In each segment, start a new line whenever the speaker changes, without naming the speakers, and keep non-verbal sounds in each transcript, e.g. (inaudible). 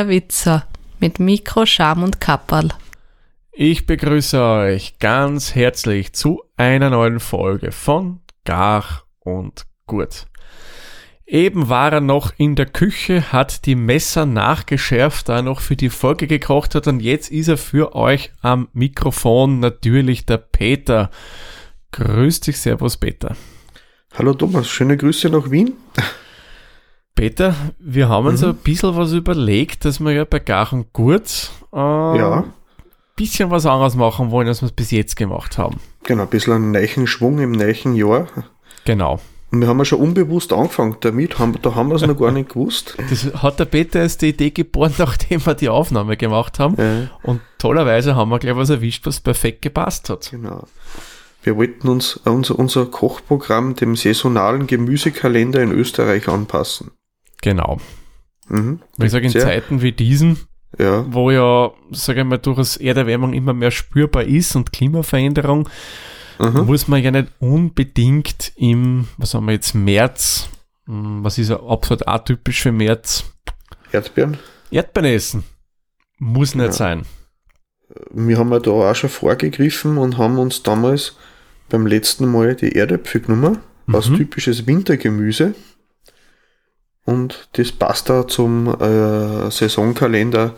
der Witzer mit Mikro, Scham und Kapperl.
Ich begrüße euch ganz herzlich zu einer neuen Folge von Gar und Gut. Eben war er noch in der Küche, hat die Messer nachgeschärft, da er noch für die Folge gekocht hat und jetzt ist er für euch am Mikrofon natürlich der Peter. Grüß dich, Servus Peter.
Hallo Thomas, schöne Grüße nach Wien.
Peter, wir haben uns mhm. ein bisschen was überlegt, dass wir ja bei Gar und Gut äh, ja. bisschen was anderes machen wollen, als wir es bis jetzt gemacht haben.
Genau, ein bisschen einen neuen Schwung im neuen Jahr.
Genau.
Und wir haben ja schon unbewusst angefangen damit, haben, da haben wir es noch gar nicht gewusst. (laughs)
Das hat der Peter erst die Idee geboren, (laughs) nachdem wir die Aufnahme gemacht haben. Ja. Und tollerweise haben wir gleich was erwischt, was perfekt gepasst hat.
Genau. Wir wollten uns unser, unser Kochprogramm dem saisonalen Gemüsekalender in Österreich anpassen.
Genau. Mhm. Ich sage, in Sehr. Zeiten wie diesen, ja. wo ja, sage ich mal, durchaus Erderwärmung immer mehr spürbar ist und Klimaveränderung, mhm. muss man ja nicht unbedingt im, was haben wir jetzt, März, hm, was ist absolut atypisch für März?
Erdbeeren?
Erdbeeren essen. Muss nicht ja. sein.
Wir haben ja da auch schon vorgegriffen und haben uns damals beim letzten Mal die Erdäpfel genommen, mhm. als typisches Wintergemüse. Und das passt da zum äh, Saisonkalender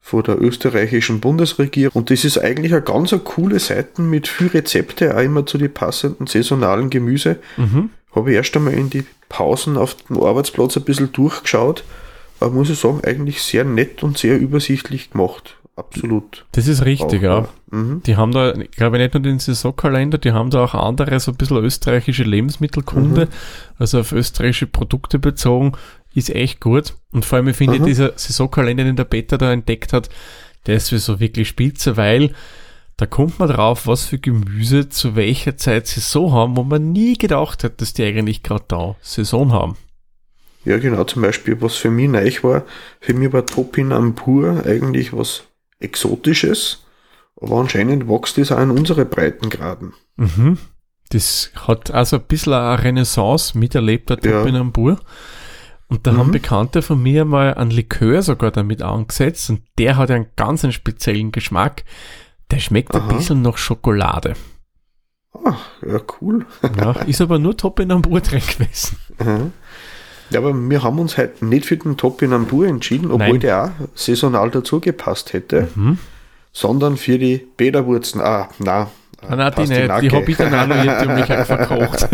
von der österreichischen Bundesregierung. Und das ist eigentlich eine ganz eine coole Seite mit viel Rezepte, auch immer zu den passenden saisonalen Gemüse. Mhm. Habe ich erst einmal in die Pausen auf dem Arbeitsplatz ein bisschen durchgeschaut. Aber muss ich sagen, eigentlich sehr nett und sehr übersichtlich gemacht absolut.
Das ist richtig, auch, ja. Mhm. Die haben da, ich glaube nicht nur den Saisonkalender, die haben da auch andere, so ein bisschen österreichische Lebensmittelkunde, mhm. also auf österreichische Produkte bezogen, ist echt gut. Und vor allem, ich finde, mhm. dieser Saisonkalender, den der Beta da entdeckt hat, der ist so wirklich spitze, weil da kommt man drauf, was für Gemüse zu welcher Zeit Saison haben, wo man nie gedacht hat, dass die eigentlich gerade da Saison haben.
Ja, genau, zum Beispiel, was für mich neu war, für mich war Topin Ampur eigentlich was Exotisches, aber anscheinend wächst das auch in unsere Breitengraden.
Mhm. Das hat also ein bisschen eine Renaissance miterlebt, der Topinambur. Ja. Und da mhm. haben Bekannte von mir mal einen Likör sogar damit angesetzt und der hat einen ganz einen speziellen Geschmack. Der schmeckt Aha. ein bisschen nach Schokolade.
Ach, ja, cool.
ja, ist aber nur Topinambur drin gewesen. (laughs) Mhm.
Ja, aber wir haben uns heute nicht für den Top in Ambur entschieden, obwohl Nein. der auch saisonal dazu gepasst hätte, mhm. sondern für die Bäderwurzen. Ah, na.
Ah, nein, die nicht. Die habe ich dann auch noch irgendwie verkocht.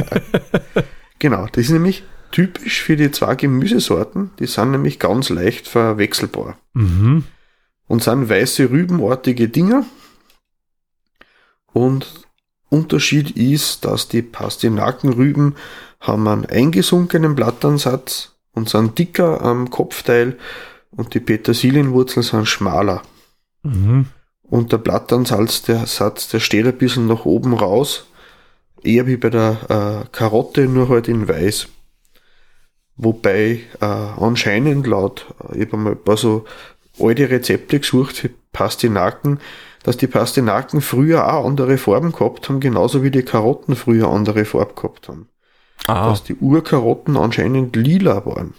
(laughs)
genau, das ist nämlich typisch für die zwei Gemüsesorten. Die sind nämlich ganz leicht verwechselbar. Mhm. Und sind weiße rübenartige Dinger. Und Unterschied ist, dass die Pastinakenrüben haben einen eingesunkenen Blattansatz und sind dicker am Kopfteil und die Petersilienwurzeln sind schmaler. Mhm. Und der Blattansatz, der Satz, der steht ein bisschen nach oben raus, eher wie bei der äh, Karotte, nur halt in weiß. Wobei äh, anscheinend laut, äh, ich habe mal ein paar so alte Rezepte gesucht für Pastinaken, dass die Pastinaken früher auch andere Farben gehabt haben, genauso wie die Karotten früher andere Farben gehabt haben. Ah. Dass die Urkarotten anscheinend lila waren.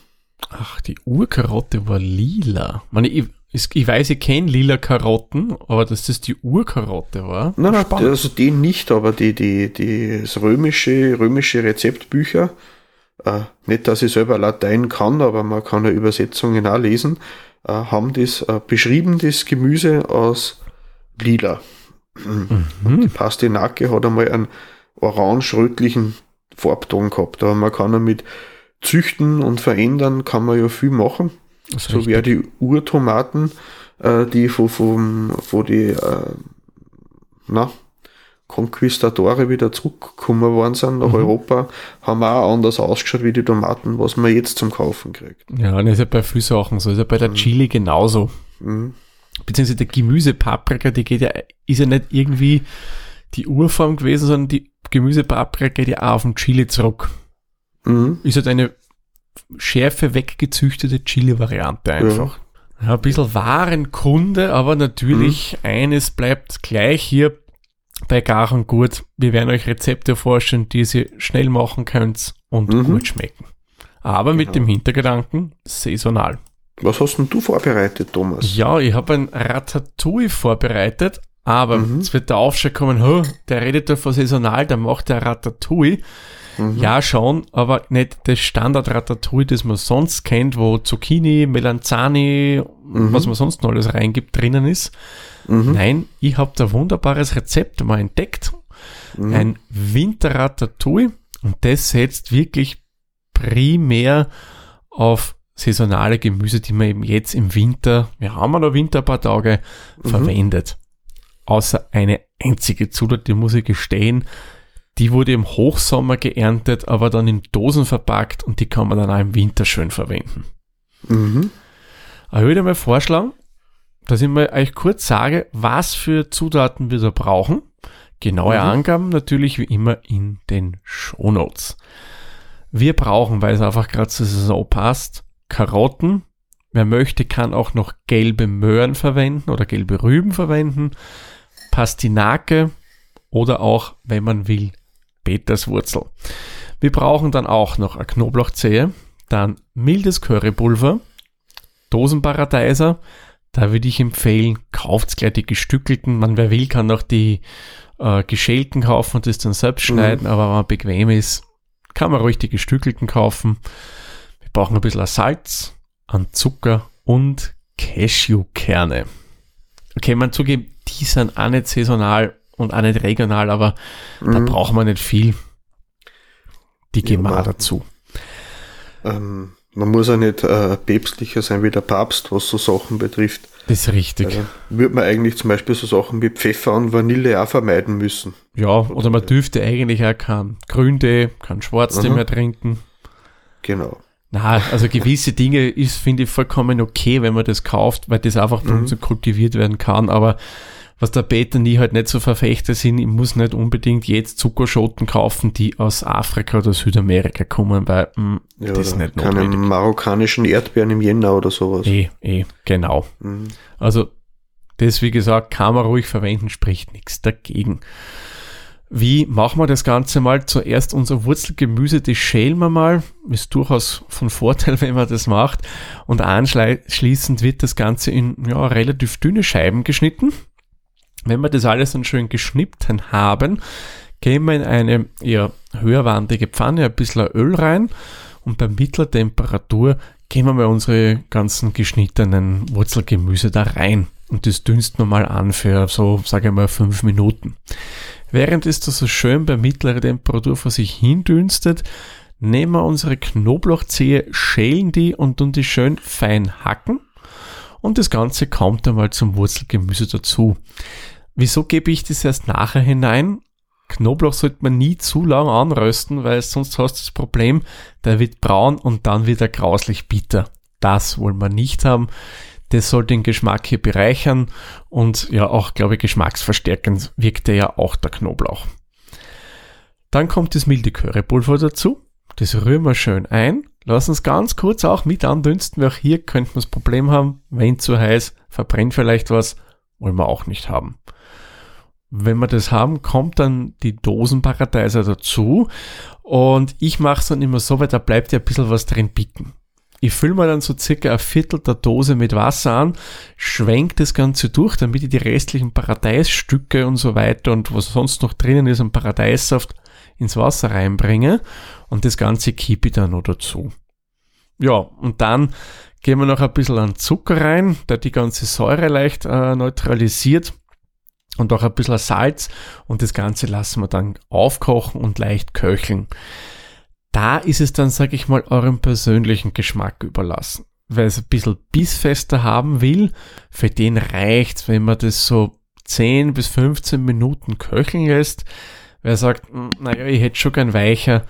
Ach, die Urkarotte war lila. Ich, ich, ich weiß, ich kenne lila Karotten, aber dass das die Urkarotte war.
Nein, nein, Spannend. also die nicht, aber die, die, die das römische, römische Rezeptbücher, äh, nicht, dass ich selber Latein kann, aber man kann ja Übersetzungen auch lesen, äh, haben das äh, beschrieben, das Gemüse aus lila. Mhm. Und die Pastinake hat einmal einen orange-rötlichen Farbton gehabt. Aber man kann damit züchten und verändern, kann man ja viel machen. So wie die Urtomaten, äh, die von, von, von die äh, na, Konquistadore wieder zurückgekommen worden sind nach mhm. Europa, haben auch anders ausgeschaut wie die Tomaten, was man jetzt zum Kaufen kriegt.
Ja, und das ist ja bei vielen Sachen so. Das ist ja bei der mhm. Chili genauso. Mhm. Beziehungsweise der Gemüsepaprika, die geht ja, ist ja nicht irgendwie die Urform gewesen, sondern die Gemüsepaprika geht ja auch auf den Chili zurück. Mhm. Ist halt eine Schärfe weggezüchtete Chili-Variante einfach. Ja. ja. ein bisschen Warenkunde, aber natürlich mhm. eines bleibt gleich hier bei Gar und Gut. Wir werden euch Rezepte vorstellen, die ihr schnell machen könnt und mhm. gut schmecken. Aber genau. mit dem Hintergedanken saisonal.
Was hast denn du vorbereitet, Thomas?
Ja, ich habe ein Ratatouille vorbereitet, aber mhm. jetzt wird der Aufschlag kommen, der redet da von saisonal, der macht der Ratatouille. Mhm. Ja, schon, aber nicht das Standard Ratatouille, das man sonst kennt, wo Zucchini, Melanzani, mhm. was man sonst noch alles reingibt, drinnen ist. Mhm. Nein, ich habe da wunderbares Rezept mal entdeckt. Mhm. Ein Winter-Ratatouille und das setzt wirklich primär auf saisonale Gemüse, die man eben jetzt im Winter, wir haben ja noch Winter ein paar Tage, mhm. verwendet. Außer eine einzige Zutat, die muss ich gestehen, die wurde im Hochsommer geerntet, aber dann in Dosen verpackt und die kann man dann auch im Winter schön verwenden. Mhm. Ich würde mal vorschlagen, dass ich mal euch kurz sage, was für Zutaten wir da brauchen. Genaue mhm. Angaben natürlich wie immer in den Shownotes. Wir brauchen, weil es einfach gerade zur Saison passt, Karotten. Wer möchte, kann auch noch gelbe Möhren verwenden oder gelbe Rüben verwenden. Pastinake oder auch, wenn man will, Peterswurzel. Wir brauchen dann auch noch eine Knoblauchzehe, dann mildes Currypulver, Dosenparadeiser. Da würde ich empfehlen, kauft gleich die gestückelten. Man, wer will, kann noch die äh, geschälten kaufen und das dann selbst schneiden, mhm. aber wenn man bequem ist, kann man ruhig die gestückelten kaufen. Wir brauchen ein bisschen Salz, an Zucker und Cashewkerne. Okay, man zugeben, die sind auch nicht saisonal und auch nicht regional, aber mhm. da braucht man nicht viel. Die geben ja, dazu.
Ähm, man muss ja nicht äh, päpstlicher sein wie der Papst, was so Sachen betrifft.
Das ist richtig.
Äh, würde man eigentlich zum Beispiel so Sachen wie Pfeffer und Vanille auch vermeiden müssen.
Ja, oder man dürfte eigentlich auch kein Grüntee, kein Schwarztee mhm. mehr trinken.
Genau.
Na, also gewisse Dinge ist, finde ich, vollkommen okay, wenn man das kauft, weil das einfach bei mhm. uns so kultiviert werden kann, aber was der Peter nie halt nicht so verfechter sind, ich muss nicht unbedingt jetzt Zuckerschoten kaufen, die aus Afrika oder Südamerika kommen, weil mh, hm,
ja, das ist nicht keine notwendig. marokkanischen Erdbeeren im Jänner oder sowas.
Eh, eh, genau. Mhm. Also das, wie gesagt, kann man ruhig verwenden, spricht nichts dagegen. Wie machen wir das Ganze mal? Zuerst unser Wurzelgemüse, das schälen wir mal. Ist durchaus von Vorteil, (laughs) wenn man das macht. Und anschließend wird das Ganze in ja, relativ dünne Scheiben geschnitten. Wenn wir das alles dann schön geschnitten haben, gehen wir in eine eher höherwandige Pfanne ein bisschen Öl rein und bei mittlerer Temperatur gehen wir mal unsere ganzen geschnittenen Wurzelgemüse da rein und das dünsten wir mal an für so, sage ich mal, fünf Minuten. Während es da so schön bei mittlerer Temperatur vor sich hin dünstet, nehmen wir unsere Knoblauchzehe, schälen die und tun die schön fein hacken und das Ganze kommt einmal zum Wurzelgemüse dazu. Wieso gebe ich das erst nachher hinein? Knoblauch sollte man nie zu lang anrösten, weil sonst hast du das Problem, der wird braun und dann wird er grauslich bitter. Das wollen wir nicht haben. Das soll den Geschmack hier bereichern und ja auch, glaube ich, geschmacksverstärkend wirkt er ja auch der Knoblauch. Dann kommt das milde Currypulver dazu. Das rühren wir schön ein. Lass uns ganz kurz auch mit andünsten, weil auch hier könnte man das Problem haben, wenn zu heiß, verbrennt vielleicht was, wollen wir auch nicht haben. Wenn wir das haben, kommt dann die Dosenparadeiser dazu und ich mache es dann immer so, weil da bleibt ja ein bisschen was drin bicken. Ich fülle mir dann so circa ein Viertel der Dose mit Wasser an, schwenk das Ganze durch, damit ich die restlichen Paradeisstücke und so weiter und was sonst noch drinnen ist am Paradeissaft ins Wasser reinbringe und das Ganze kippe ich dann noch dazu. Ja, und dann gehen wir noch ein bisschen an Zucker rein, der die ganze Säure leicht äh, neutralisiert und auch ein bisschen Salz und das Ganze lassen wir dann aufkochen und leicht köcheln. Da ist es dann, sage ich mal, eurem persönlichen Geschmack überlassen. Wer es ein bisschen bissfester haben will, für den reicht's, wenn man das so 10 bis 15 Minuten köcheln lässt. Wer sagt, hm, naja, ich hätte schon gern weicher,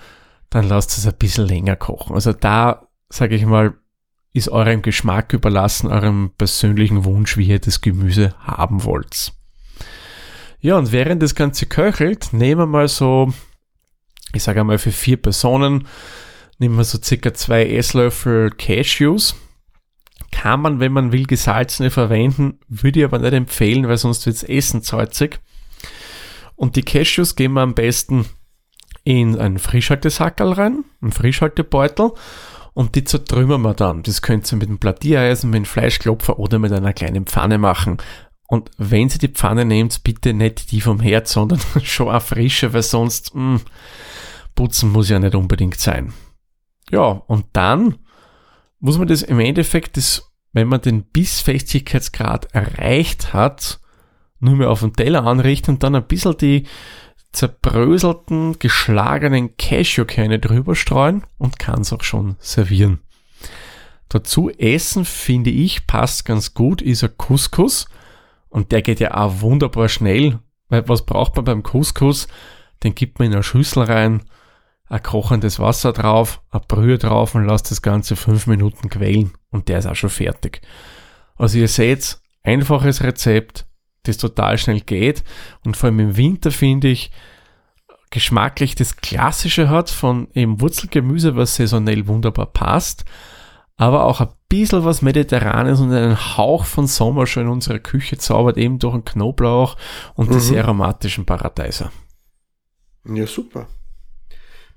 dann lasst es ein bisschen länger kochen. Also da, sage ich mal, ist eurem Geschmack überlassen, eurem persönlichen Wunsch, wie ihr das Gemüse haben wollt. Ja, und während das Ganze köchelt, nehmen wir mal so, ich sage einmal für vier Personen, nehmen wir so circa zwei Esslöffel Cashews. Kann man, wenn man will, gesalzene verwenden, würde ich aber nicht empfehlen, weil sonst wird es Essen. Und die Cashews geben wir am besten in einen Frischhaltesackerl rein, einen Frischhaltebeutel und die zertrümmern wir dann. Das könnt ihr mit einem Plattiereisen, mit einem Fleischklopfer oder mit einer kleinen Pfanne machen. Und wenn Sie die Pfanne nehmt, bitte nicht die vom Herd, sondern (laughs) schon eine frische, weil sonst mh, hm, putzen muss ja nicht unbedingt sein. Ja, und dann muss man das im Endeffekt, das, wenn man den Bissfestigkeitsgrad erreicht hat, nur mehr auf den Teller anrichten und dann ein bisschen die zerbröselten, geschlagenen Cashewkerne drüber streuen und kann es auch schon servieren. Dazu essen, finde ich, passt ganz gut, ist ein Couscous. Und der geht ja auch wunderbar schnell, weil was braucht man beim Couscous? Den gibt man in eine Schüssel rein, ein kochendes Wasser drauf, ein Brühe drauf und lasst das Ganze fünf Minuten quälen und der ist auch schon fertig. Also ihr seht, einfaches Rezept, das total schnell geht und vor allem im Winter finde ich geschmacklich das Klassische hat von eben Wurzelgemüse, was saisonell wunderbar passt, aber auch ein bisschen was Mediterranes und einen Hauch von Sommer schon in unserer Küche zaubert, eben durch den Knoblauch und mhm. die sehr aromatischen Paradeiser.
Ja, super.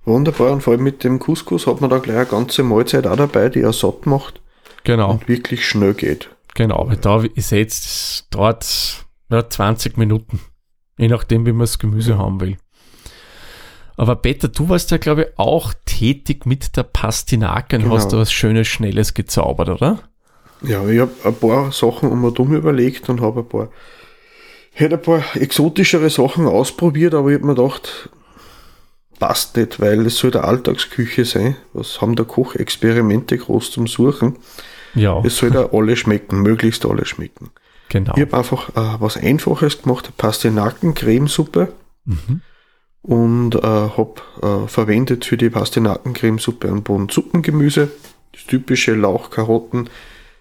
Wunderbar. Und vor allem mit dem Couscous hat man da gleich eine ganze Mahlzeit auch dabei, die er satt macht.
Genau.
Und wirklich schnell geht.
Genau, weil da ist jetzt dort ja, 20 Minuten. Je nachdem, wie man das Gemüse haben will. Aber Peter, du warst ja, glaube ich, auch tätig mit der Pastinake und genau. hast da was Schönes, Schnelles gezaubert, oder?
Ja, ich habe ein paar Sachen um und um überlegt und habe ein paar, hätte ein paar exotischere Sachen ausprobiert, aber ich habe mir gedacht, passt nicht, weil es soll der Alltagsküche sein. Was haben da Kochexperimente groß zum Suchen? Ja. Es soll da (laughs) alle schmecken, möglichst alle schmecken. Genau. Ich habe einfach äh, was Einfaches gemacht, Pastinaken-Cremesuppe. Mhm und äh, habe äh, verwendet für die Pastinakencremesuppe einen Boden Suppengemüse, das typische Lauch, Karotten,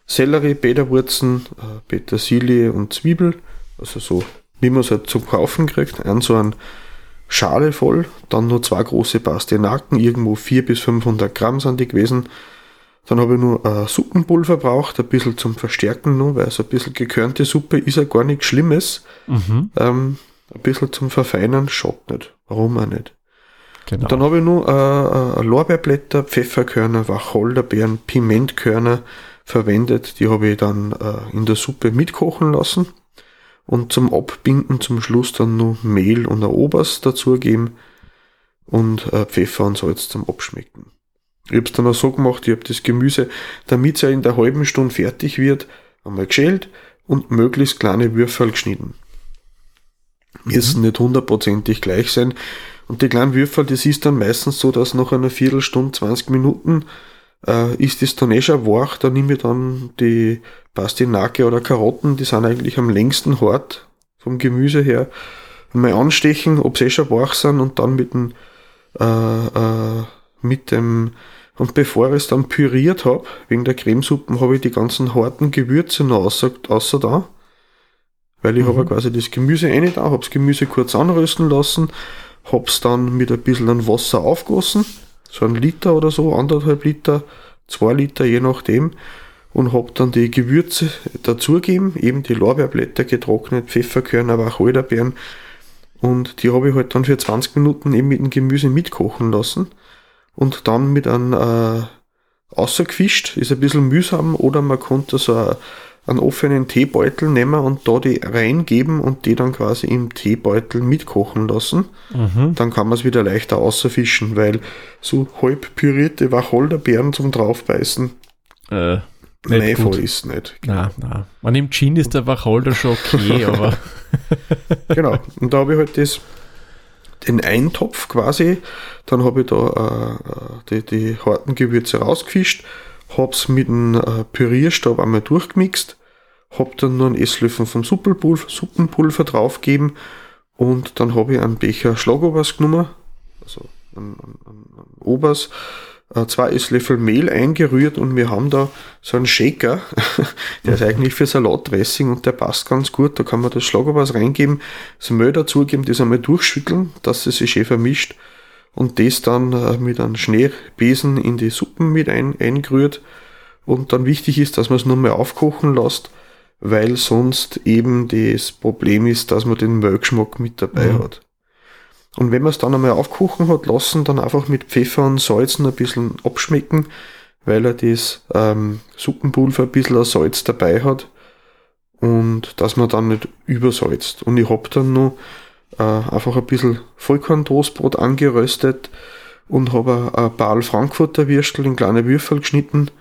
Sellerie, Bäderwurzen, äh, Petersilie und Zwiebel, also so wie man es halt zum Kaufen kriegt, an so ein Schale voll, dann nur zwei große Pastinaken, irgendwo 400 bis 500 Gramm sind die gewesen. Dann habe ich nur äh, Suppenpulver braucht, ein bisschen zum Verstärken nur, weil so ein bisschen gekörnte Suppe ist ja gar nichts Schlimmes. Mhm. Ähm, ein bisschen zum Verfeinern schaut nicht. Warum auch nicht? Genau. Und dann habe ich noch äh, äh, Lorbeerblätter, Pfefferkörner, Wacholderbeeren, Pimentkörner verwendet. Die habe ich dann äh, in der Suppe mitkochen lassen. Und zum Abbinden zum Schluss dann noch Mehl und ein Oberst dazugeben und äh, Pfeffer und Salz zum Abschmecken. Ich habe es dann auch so gemacht, ich habe das Gemüse, damit es ja in der halben Stunde fertig wird, einmal geschält und möglichst kleine Würfel geschnitten müssen mhm. nicht hundertprozentig gleich sein. Und die kleinen Würfel, das ist dann meistens so, dass nach einer Viertelstunde, 20 Minuten äh, ist das dann eh schon wach. Da nehme ich dann die Pastinake oder Karotten, die sind eigentlich am längsten hart vom Gemüse her. Mal anstechen, ob sie eh schon wach sind und dann mit dem, äh, äh, mit dem, und bevor ich es dann püriert habe, wegen der Cremesuppen, habe ich die ganzen harten Gewürze noch außer, außer da. Weil ich mhm. habe quasi das Gemüse rein da, habe das Gemüse kurz anrösten lassen, habe es dann mit ein bisschen Wasser aufgossen, so ein Liter oder so, anderthalb Liter, zwei Liter, je nachdem, und habe dann die Gewürze dazugegeben, eben die Lorbeerblätter getrocknet, Pfefferkörner, Wacholderbeeren, und die habe ich halt dann für 20 Minuten eben mit dem Gemüse mitkochen lassen und dann mit einem äh, außergefischt, ist ein bisschen mühsam, oder man konnte so ein einen offenen Teebeutel nehmen und da die reingeben und die dann quasi im Teebeutel mitkochen lassen. Mhm. Dann kann man es wieder leichter außerfischen, weil so halb pürierte Wacholderbeeren zum draufbeißen
äh, Nein, voll ist nicht. Genau. Nein, nein. Man im Gin ist der Wacholder schon okay, (laughs) aber.
genau. Und da habe ich halt das, den Eintopf quasi, dann habe ich da äh, die, die harten Gewürze rausgefischt hab's mit dem äh, Pürierstab einmal durchgemixt, hab dann nur einen Esslöffel vom Suppenpulver, Suppenpulver draufgegeben und dann habe ich einen Becher Schlagobers genommen, also einen, einen, einen Obers, äh, zwei Esslöffel Mehl eingerührt und wir haben da so einen Shaker, (laughs) der ist eigentlich für Salatdressing und der passt ganz gut. Da kann man das Schlagobers reingeben, das Mehl dazugeben, das einmal durchschütteln, dass es sich schön vermischt und das dann äh, mit einem Schneebesen in die Suppen mit ein, eingerührt. Und dann wichtig ist, dass man es nur mal aufkochen lässt, weil sonst eben das Problem ist, dass man den Mehlgeschmack mit dabei mhm. hat. Und wenn man es dann einmal aufkochen hat lassen, dann einfach mit Pfeffer und Salzen ein bisschen abschmecken, weil er das ähm, Suppenpulver ein bisschen Salz dabei hat und dass man dann nicht übersalzt. Und ich hab dann noch äh, einfach ein bisschen Vollkorntoastbrot angeröstet und habe ein paar Frankfurter Würstel in kleine Würfel geschnitten,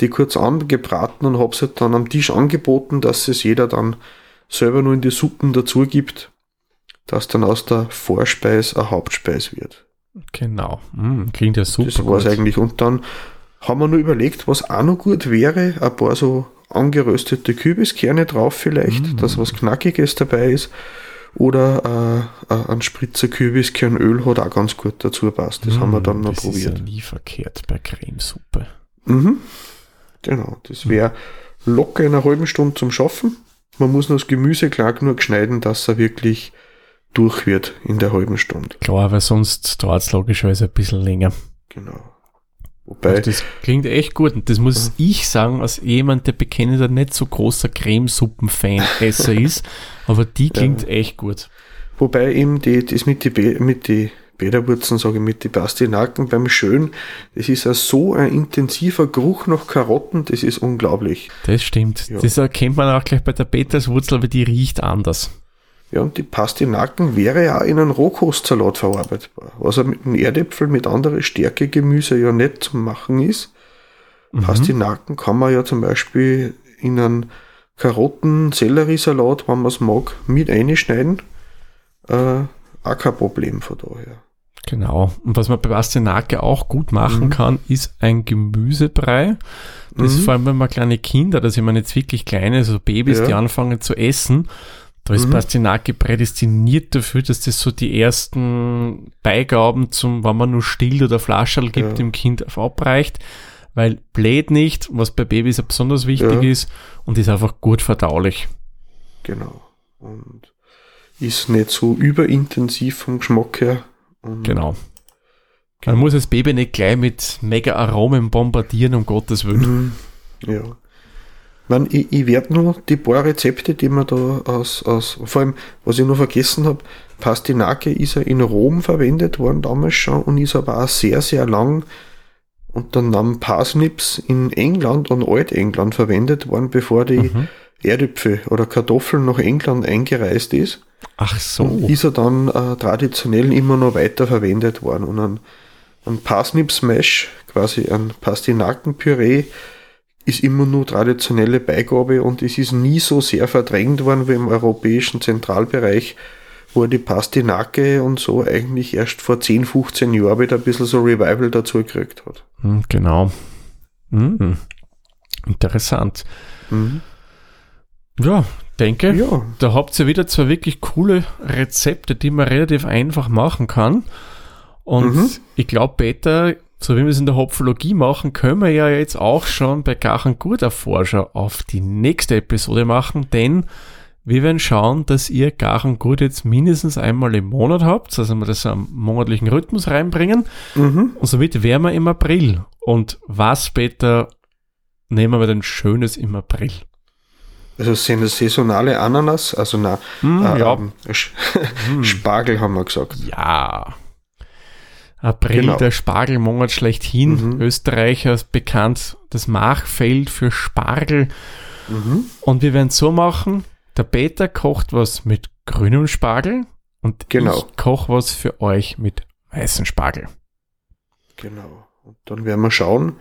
die kurz angebraten und habe sie dann am Tisch angeboten, dass es jeder dann selber nur in die Suppen dazu gibt, dass dann aus der Vorspeis eine Hauptspeis wird.
Genau. Mm, klingt ja super.
Das war es eigentlich. Und dann haben wir nur überlegt, was auch noch gut wäre, ein paar so angeröstete Kürbiskerne drauf vielleicht, mm. dass was Knackiges dabei ist. Oder äh, ein Spritzer Kürbiskernöl hat auch ganz gut dazu passt. Das mm, haben wir dann noch
das
probiert.
Ist ja nie verkehrt bei Cremesuppe.
Mhm. Genau, das wäre locker in einer halben Stunde zum Schaffen. Man muss nur das Gemüse klar genug schneiden, dass er wirklich durch wird in der halben Stunde.
Klar, weil sonst dauert es logischerweise ein bisschen länger.
Genau. Wobei,
also das klingt echt gut und das muss ja. ich sagen, als jemand, der bekennender nicht so großer Cremesuppen-Fan-Esser (laughs) ist, aber die klingt ja. echt gut.
Wobei eben die, das mit die, mit die Bäderwurzeln, sage ich, mit die Pastinaken beim Schön, das ist ja so ein intensiver Geruch nach Karotten, das ist unglaublich.
Das stimmt. Ja. Das erkennt man auch gleich bei der Peterswurzel, aber die riecht anders.
Ja, und die Pastinaken wäre ja in einen Rohkostsalat verarbeitbar, was ja mit dem Erdäpfel mit anderen Stärkegemüse ja nicht zu machen ist. Mhm. Pastinaken kann man ja zum Beispiel in einen Karotten-Selleriesalat, wenn man es mag, mit einschneiden. Äh, auch kein Problem von daher.
Genau. Und was man bei Pastinake auch gut machen mhm. kann, ist ein Gemüsebrei. Das mhm. vor allem, wenn man kleine Kinder, das ich meine jetzt wirklich kleine, so Babys, ja. die anfangen zu essen, da ist mhm. Pastinake prädestiniert dafür, dass das so die ersten Beigaben zum, wenn man nur Still oder Flascherl gibt, ja. dem Kind abreicht, weil bläht nicht, was bei Babys ja besonders wichtig ja. ist und ist einfach gut verdaulich.
Genau. Und ist nicht so überintensiv vom Geschmack her.
Und genau. Man muss das Baby nicht gleich mit mega Aromen bombardieren, um Gottes Willen.
Mhm. Ja meine, ich, ich werde nur die paar Rezepte, die man da aus, aus, vor allem, was ich noch vergessen habe, Pastinake ist ja in Rom verwendet worden damals schon und ist aber auch sehr, sehr lang unter dem Namen Parsnips in England und Altengland verwendet worden, bevor die mhm. Erdäpfel oder Kartoffeln nach England eingereist ist.
Ach so. Und
ist er dann äh, traditionell immer noch weiter verwendet worden. Und ein, ein Parsnip Smash, quasi ein Pastinakenpüree, ist immer nur traditionelle Beigabe und es ist nie so sehr verdrängt worden wie im europäischen Zentralbereich, wo die Pastinake und so eigentlich erst vor 10, 15 Jahren wieder ein bisschen so Revival dazu gekriegt hat.
Hm, genau. Mhm. Interessant. Mhm. Ja, denke, ja. da habt ihr wieder zwei wirklich coole Rezepte, die man relativ einfach machen kann. Und mhm. ich glaube, Peter, so wie wir es in der Hopfologie machen, können wir ja jetzt auch schon bei Gachen Guter Forscher auf die nächste Episode machen, denn wir werden schauen, dass ihr Gachen gut jetzt mindestens einmal im Monat habt, also wir das am monatlichen Rhythmus reinbringen. Mhm. Und somit wären wir im April. Und was später nehmen wir denn Schönes im April?
Also sind das saisonale Ananas, also na,
hm, äh, ja.
ähm, (laughs) Spargel haben wir gesagt.
Ja. April, genau. der Spargelmonat schlechthin. Mhm. Österreicher ist bekannt, das Machfeld für Spargel. Mhm. Und wir werden so machen, der Peter kocht was mit grünem Spargel und genau. ich koche was für euch mit weißem Spargel.
Genau. Und dann werden wir schauen,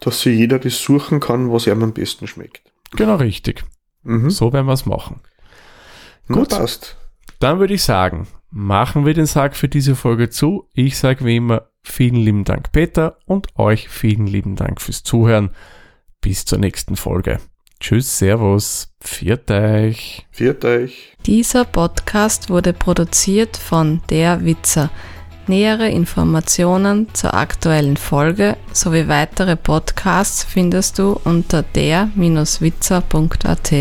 dass sich jeder das suchen kann, was ihm am besten schmeckt.
Genau, richtig. Mhm. So werden wir es machen.
Gut. Na, passt.
Dann würde ich sagen, machen wir den Sack für diese Folge zu. Ich sage wie immer vielen lieben Dank Peter und euch vielen lieben Dank fürs Zuhören. Bis zur nächsten Folge. Tschüss, Servus, viert euch.
Viert euch.
Dieser Podcast wurde produziert von Der Witzer. Nähere Informationen zur aktuellen Folge sowie weitere Podcasts findest du unter der-witzer.at.